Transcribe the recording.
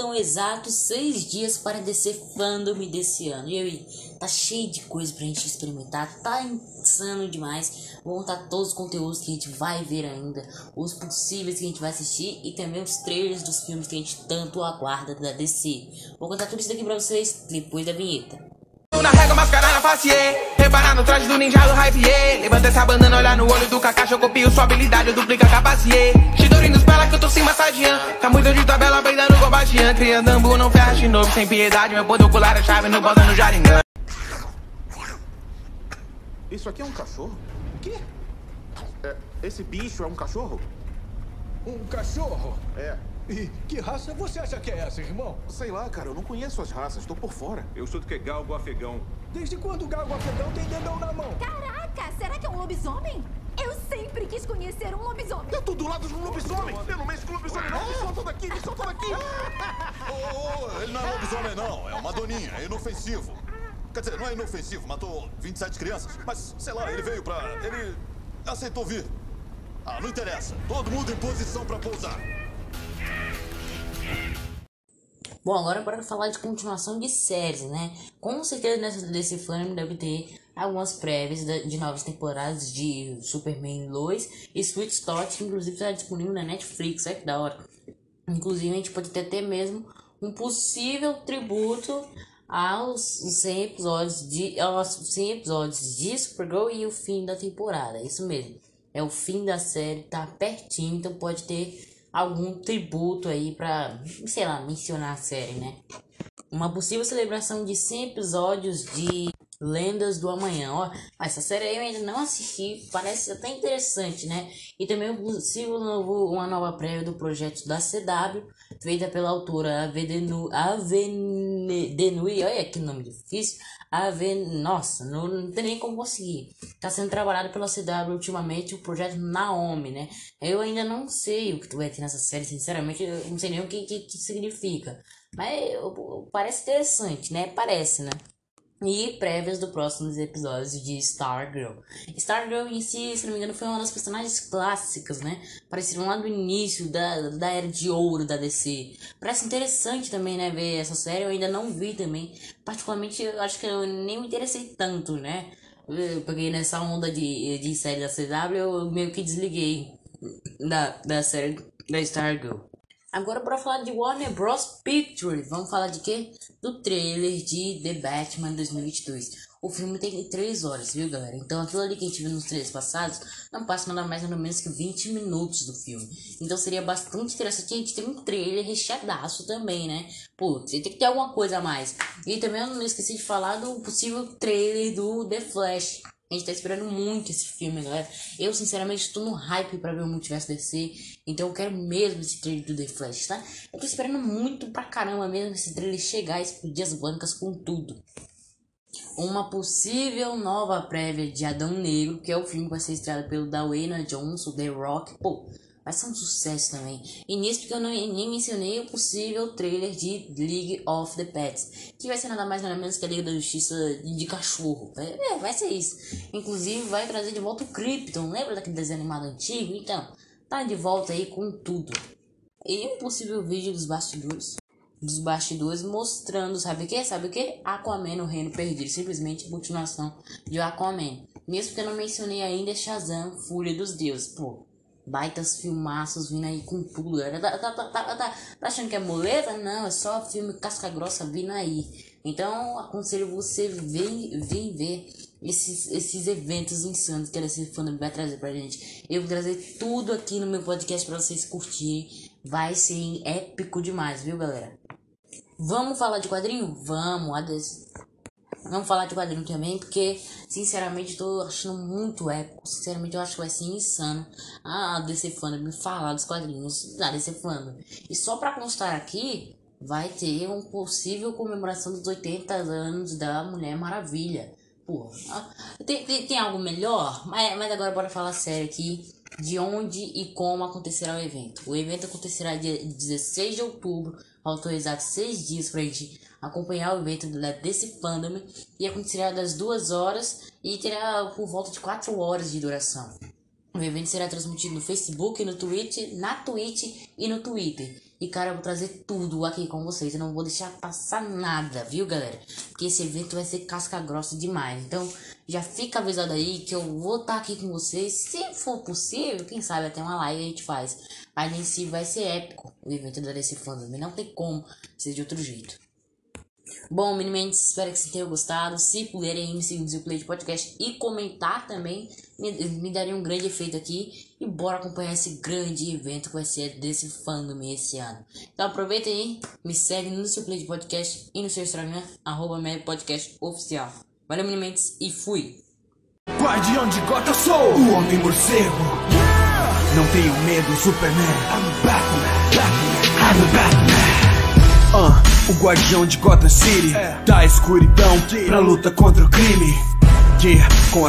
Faltam exatos seis dias para descer fandom desse ano. E aí, tá cheio de coisa pra gente experimentar, tá insano demais. Vou contar todos os conteúdos que a gente vai ver ainda, os possíveis que a gente vai assistir e também os trailers dos filmes que a gente tanto aguarda da DC. Vou contar tudo isso daqui pra vocês depois da vinheta. Mascarar na face, Reparar no traje do ninja do hype, Levanta essa bandana, olhar no olho do Kakashi Eu copio sua habilidade, eu duplico a capacidade Shidori nos pela que eu tô sim massageando Tá muito de tabela, peidando com baixinha Cria dambu, não ferra de novo, sem piedade Meu poder ocular a chave, no bota no Jaringan Isso aqui é um cachorro? O quê? É, esse bicho é um cachorro? Um cachorro? É. E que raça você acha que é essa, irmão? Sei lá, cara, eu não conheço as raças, tô por fora. Eu sou do que galgo afegão. Desde quando o galgo afegão tem dedão na mão? Caraca, será que é um lobisomem? Eu sempre quis conhecer um lobisomem. Eu tô do lado de um lobisomem! Eu não mexo com lobisomem, não! Me solta daqui, me solta daqui! oh, oh, oh, ele não é lobisomem, não. É uma doninha, é inofensivo. Quer dizer, não é inofensivo, matou 27 crianças. Mas, sei lá, ele veio pra... Ele aceitou vir. Ah, não interessa. Todo mundo em posição pra pousar. Bom, agora para falar de continuação de séries, né? Com certeza nessa desse filme deve ter algumas prévias de novas temporadas de Superman Lois e Sweet Spot, que inclusive está disponível na Netflix, é que da hora. Inclusive a gente pode ter até mesmo um possível tributo aos 100 episódios de aos 100 episódios de Supergirl e o fim da temporada. É isso mesmo. É o fim da série, tá pertinho, então pode ter algum tributo aí para, sei lá, mencionar a série, né? Uma possível celebração de 100 episódios de Lendas do Amanhã. Ó, essa série eu ainda não assisti, parece até interessante, né? E também um novo, uma nova prévia do projeto da CW, feita pela autora Avedenu, Avedenui, olha que nome difícil, Ave, nossa, não, não tem nem como conseguir. Tá sendo trabalhado pela CW ultimamente o projeto Naomi, né? Eu ainda não sei o que vai ter nessa série, sinceramente, eu não sei nem o que, que, que significa. Mas parece interessante, né? Parece, né? E prévias do próximos episódios de Stargirl. Stargirl em si, se não me engano, foi uma das personagens clássicas, né? Apareceram lá do início da, da era de ouro da DC. Parece interessante também, né, ver essa série. Eu ainda não vi também. Particularmente, eu acho que eu nem me interessei tanto, né? Eu peguei nessa onda de, de série da CW, eu meio que desliguei da, da série da Stargirl. Agora para falar de Warner Bros Pictures, vamos falar de quê? Do trailer de The Batman 2022. O filme tem 3 horas, viu galera? Então aquilo ali que a gente viu nos trailers passados não passa nada mais nada menos que 20 minutos do filme. Então seria bastante interessante a gente ter um trailer recheadaço também, né? Pô, tem que ter alguma coisa a mais. E também eu não esqueci de falar do possível trailer do The Flash. A gente tá esperando muito esse filme, galera. Eu, sinceramente, estou no hype para ver o Multiverso DC. Então eu quero mesmo esse trailer do The Flash, tá? Eu tô esperando muito pra caramba mesmo esse trailer chegar e explodir as bancas com tudo. Uma possível nova prévia de Adão Negro, que é o filme que vai ser estreado pelo Dwayne Johnson, The Rock. Pô, vai ser um sucesso também. E nisso porque eu não, nem mencionei o possível trailer de League of the Pets, que vai ser nada mais nada menos que a Liga da Justiça de cachorro. É, vai ser isso. Inclusive vai trazer de volta o Krypton, lembra daquele desenho animado antigo? Então, tá de volta aí com tudo. E um possível vídeo dos bastidores. Dos bastidores mostrando, sabe o que? Sabe o que? Aquaman no Reino Perdido. Simplesmente continuação de Aquaman. Mesmo que eu não mencionei ainda Shazam, Fúria dos Deuses. Pô, baitas filmaços vindo aí com tudo. Tá, tá, tá, tá, tá, achando que é moleza? Não, é só filme casca grossa vindo aí. Então, aconselho você vir, vir ver esses, esses eventos insanos que a DC vai trazer pra gente. Eu vou trazer tudo aqui no meu podcast pra vocês curtirem. Vai ser épico demais, viu, galera? Vamos falar de quadrinho? Vamos, a Vamos falar de quadrinho também, porque, sinceramente, tô achando muito épico. Sinceramente, eu acho que vai ser insano a DC Fandom falar dos quadrinhos da DC Fandom. E só pra constar aqui, vai ter um possível comemoração dos 80 anos da Mulher Maravilha. Pô, tem, tem, tem algo melhor? Mas, mas agora bora falar sério aqui de onde e como acontecerá o evento. O evento acontecerá dia 16 de outubro, exatos seis dias pra gente acompanhar o evento DC Fandom e acontecerá das duas horas e terá por volta de quatro horas de duração. O evento será transmitido no Facebook, no Twitch, na Twitch e no Twitter. E cara, eu vou trazer tudo aqui com vocês. Eu não vou deixar passar nada, viu, galera? Porque esse evento vai ser casca grossa demais. Então, já fica avisado aí que eu vou estar tá aqui com vocês. Se for possível, quem sabe até uma live a gente faz. Mas em si vai ser épico o evento da DC Fandom. Não tem como ser de outro jeito. Bom, meninos, espero que vocês tenham gostado. Se puderem me seguir no Play de Podcast e comentar também, me, me daria um grande efeito aqui. E bora acompanhar esse grande evento que vai ser desse fandom esse ano. Então aproveita aí, me segue no seu Play de Podcast e no seu Instagram, arroba Podcast Oficial. Valeu, meninos, e fui! Guardião de Gota, sou o Homem Morcego. Não tenho medo, Superman. I'm Batman. Batman. I'm Batman. Uh, o guardião de Gotham City Da escuridão pra luta contra o crime. Yeah, com as